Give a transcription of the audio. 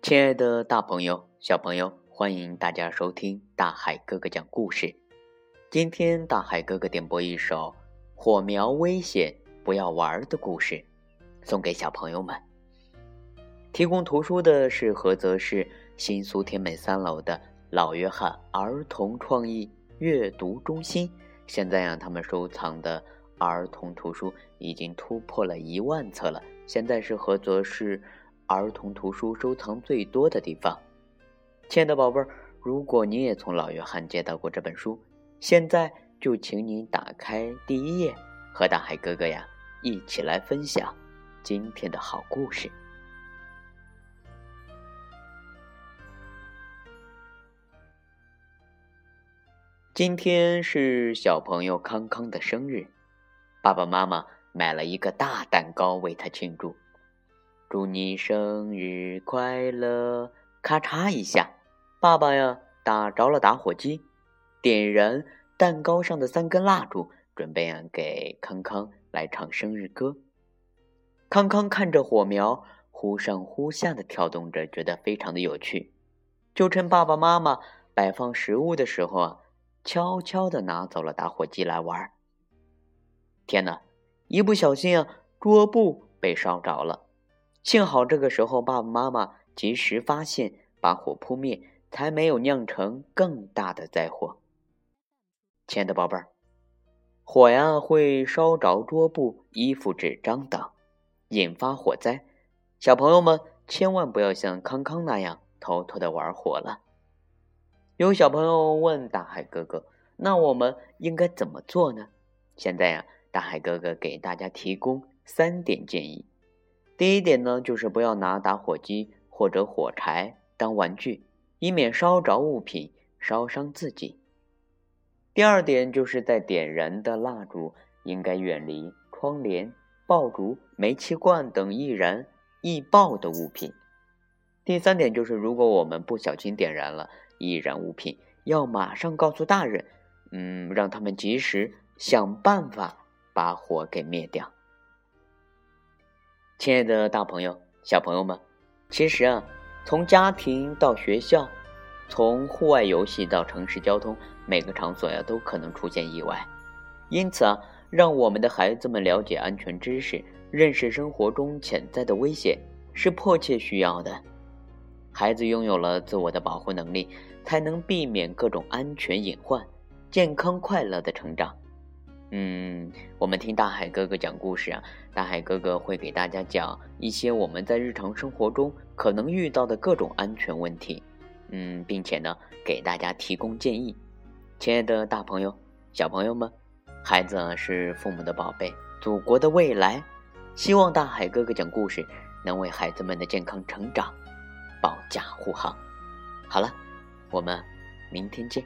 亲爱的大朋友、小朋友，欢迎大家收听大海哥哥讲故事。今天大海哥哥点播一首《火苗危险，不要玩》的故事，送给小朋友们。提供图书的是菏泽市新苏天美三楼的老约翰儿童创意阅读中心。现在呀，他们收藏的儿童图书已经突破了一万册了。现在是菏泽市。儿童图书收藏最多的地方，亲爱的宝贝儿，如果你也从老约翰借到过这本书，现在就请你打开第一页，和大海哥哥呀一起来分享今天的好故事。今天是小朋友康康的生日，爸爸妈妈买了一个大蛋糕为他庆祝。祝你生日快乐！咔嚓一下，爸爸呀打着了打火机，点燃蛋糕上的三根蜡烛，准备啊给康康来唱生日歌。康康看着火苗忽上忽下的跳动着，觉得非常的有趣。就趁爸爸妈妈摆放食物的时候啊，悄悄的拿走了打火机来玩。天哪！一不小心啊，桌布被烧着了。幸好这个时候爸爸妈妈及时发现，把火扑灭，才没有酿成更大的灾祸。亲爱的宝贝儿，火呀会烧着桌布、衣服、纸张等，引发火灾。小朋友们千万不要像康康那样偷偷的玩火了。有小朋友问大海哥哥：“那我们应该怎么做呢？”现在呀，大海哥哥给大家提供三点建议。第一点呢，就是不要拿打火机或者火柴当玩具，以免烧着物品，烧伤自己。第二点就是在点燃的蜡烛应该远离窗帘、爆竹、煤气罐等易燃易爆的物品。第三点就是，如果我们不小心点燃了易燃物品，要马上告诉大人，嗯，让他们及时想办法把火给灭掉。亲爱的大朋友、小朋友们，其实啊，从家庭到学校，从户外游戏到城市交通，每个场所呀都可能出现意外。因此啊，让我们的孩子们了解安全知识，认识生活中潜在的危险，是迫切需要的。孩子拥有了自我的保护能力，才能避免各种安全隐患，健康快乐的成长。嗯，我们听大海哥哥讲故事啊，大海哥哥会给大家讲一些我们在日常生活中可能遇到的各种安全问题，嗯，并且呢，给大家提供建议。亲爱的大朋友、小朋友们，孩子是父母的宝贝，祖国的未来，希望大海哥哥讲故事能为孩子们的健康成长保驾护航。好了，我们明天见。